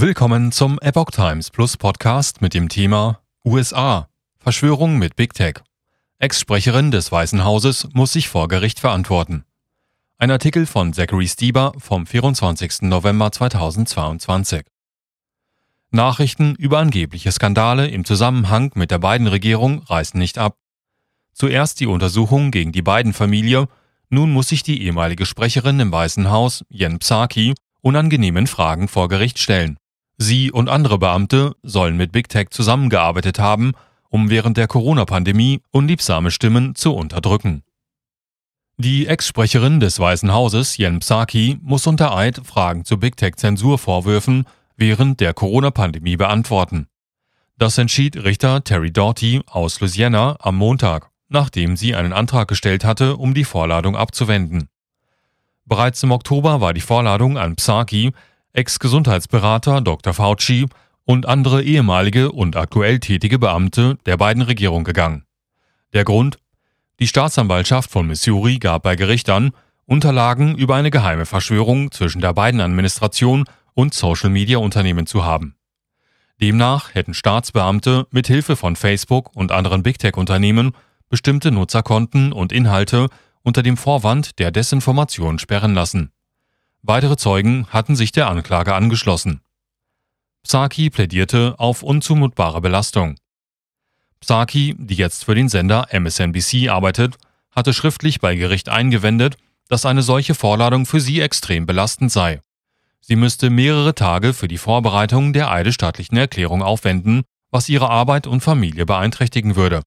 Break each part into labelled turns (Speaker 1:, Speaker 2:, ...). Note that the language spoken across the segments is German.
Speaker 1: Willkommen zum Epoch Times Plus Podcast mit dem Thema USA Verschwörung mit Big Tech. Ex-Sprecherin des Weißen Hauses muss sich vor Gericht verantworten. Ein Artikel von Zachary Stieber vom 24. November 2022. Nachrichten über angebliche Skandale im Zusammenhang mit der Biden-Regierung reißen nicht ab. Zuerst die Untersuchung gegen die Biden-Familie, nun muss sich die ehemalige Sprecherin im Weißen Haus, Jen Psaki, unangenehmen Fragen vor Gericht stellen. Sie und andere Beamte sollen mit Big Tech zusammengearbeitet haben, um während der Corona-Pandemie unliebsame Stimmen zu unterdrücken. Die Ex-Sprecherin des Weißen Hauses, Jen Psaki, muss unter Eid Fragen zu Big Tech-Zensurvorwürfen während der Corona-Pandemie beantworten. Das entschied Richter Terry Doughty aus Louisiana am Montag, nachdem sie einen Antrag gestellt hatte, um die Vorladung abzuwenden. Bereits im Oktober war die Vorladung an Psaki Ex-Gesundheitsberater Dr. Fauci und andere ehemalige und aktuell tätige Beamte der beiden Regierungen gegangen. Der Grund? Die Staatsanwaltschaft von Missouri gab bei Gericht an, Unterlagen über eine geheime Verschwörung zwischen der beiden Administration und Social-Media-Unternehmen zu haben. Demnach hätten Staatsbeamte mit Hilfe von Facebook und anderen Big Tech-Unternehmen bestimmte Nutzerkonten und Inhalte unter dem Vorwand der Desinformation sperren lassen. Weitere Zeugen hatten sich der Anklage angeschlossen. Psaki plädierte auf unzumutbare Belastung. Psaki, die jetzt für den Sender MSNBC arbeitet, hatte schriftlich bei Gericht eingewendet, dass eine solche Vorladung für sie extrem belastend sei. Sie müsste mehrere Tage für die Vorbereitung der eidesstattlichen Erklärung aufwenden, was ihre Arbeit und Familie beeinträchtigen würde.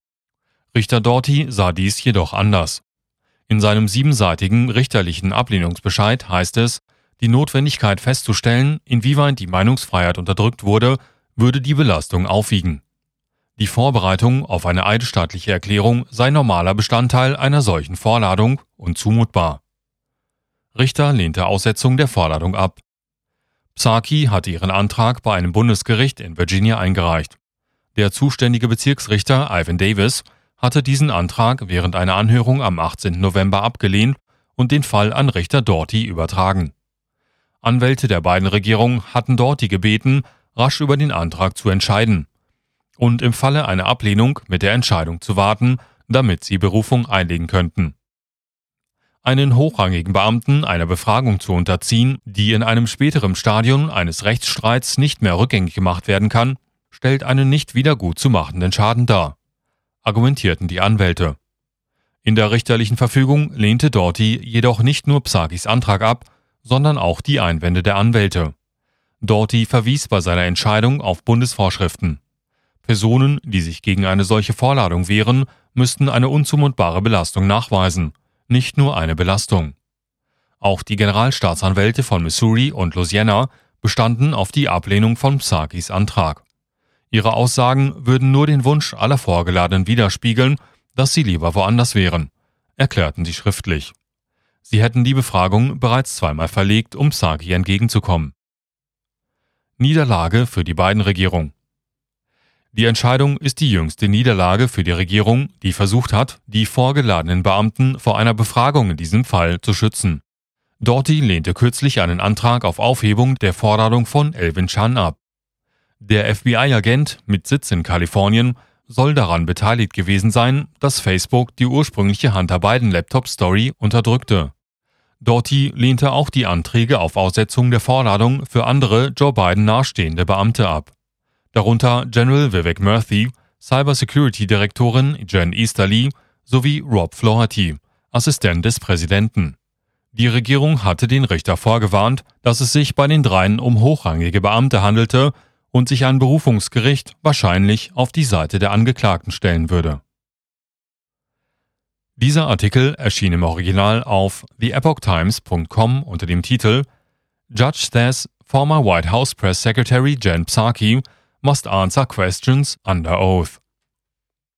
Speaker 1: Richter Doughty sah dies jedoch anders. In seinem siebenseitigen richterlichen Ablehnungsbescheid heißt es, die Notwendigkeit festzustellen, inwieweit die Meinungsfreiheit unterdrückt wurde, würde die Belastung aufwiegen. Die Vorbereitung auf eine eidesstattliche Erklärung sei normaler Bestandteil einer solchen Vorladung und zumutbar. Richter lehnte Aussetzung der Vorladung ab. Psaki hatte ihren Antrag bei einem Bundesgericht in Virginia eingereicht. Der zuständige Bezirksrichter Ivan Davis hatte diesen Antrag während einer Anhörung am 18. November abgelehnt und den Fall an Richter Dorty übertragen. Anwälte der beiden Regierungen hatten Dorty gebeten, rasch über den Antrag zu entscheiden und im Falle einer Ablehnung mit der Entscheidung zu warten, damit sie Berufung einlegen könnten. Einen hochrangigen Beamten einer Befragung zu unterziehen, die in einem späteren Stadium eines Rechtsstreits nicht mehr rückgängig gemacht werden kann, stellt einen nicht wieder gut zu machenden Schaden dar argumentierten die Anwälte. In der richterlichen Verfügung lehnte Doughty jedoch nicht nur Psakis Antrag ab, sondern auch die Einwände der Anwälte. Doughty verwies bei seiner Entscheidung auf Bundesvorschriften. Personen, die sich gegen eine solche Vorladung wehren, müssten eine unzumutbare Belastung nachweisen, nicht nur eine Belastung. Auch die Generalstaatsanwälte von Missouri und Louisiana bestanden auf die Ablehnung von Psakis Antrag. Ihre Aussagen würden nur den Wunsch aller Vorgeladenen widerspiegeln, dass sie lieber woanders wären, erklärten sie schriftlich. Sie hätten die Befragung bereits zweimal verlegt, um Sagi entgegenzukommen. Niederlage für die beiden Regierung. Die Entscheidung ist die jüngste Niederlage für die Regierung, die versucht hat, die vorgeladenen Beamten vor einer Befragung in diesem Fall zu schützen. Doughty lehnte kürzlich einen Antrag auf Aufhebung der Forderung von Elvin Chan ab. Der FBI-Agent mit Sitz in Kalifornien soll daran beteiligt gewesen sein, dass Facebook die ursprüngliche Hunter Biden Laptop Story unterdrückte. Doughty lehnte auch die Anträge auf Aussetzung der Vorladung für andere Joe Biden nahestehende Beamte ab. Darunter General Vivek Murthy, Cybersecurity-Direktorin Jen Easterly sowie Rob Flaherty, Assistent des Präsidenten. Die Regierung hatte den Richter vorgewarnt, dass es sich bei den dreien um hochrangige Beamte handelte, und sich ein Berufungsgericht wahrscheinlich auf die Seite der Angeklagten stellen würde. Dieser Artikel erschien im Original auf theepochtimes.com unter dem Titel Judge says former White House Press Secretary Jen Psaki must answer questions under oath.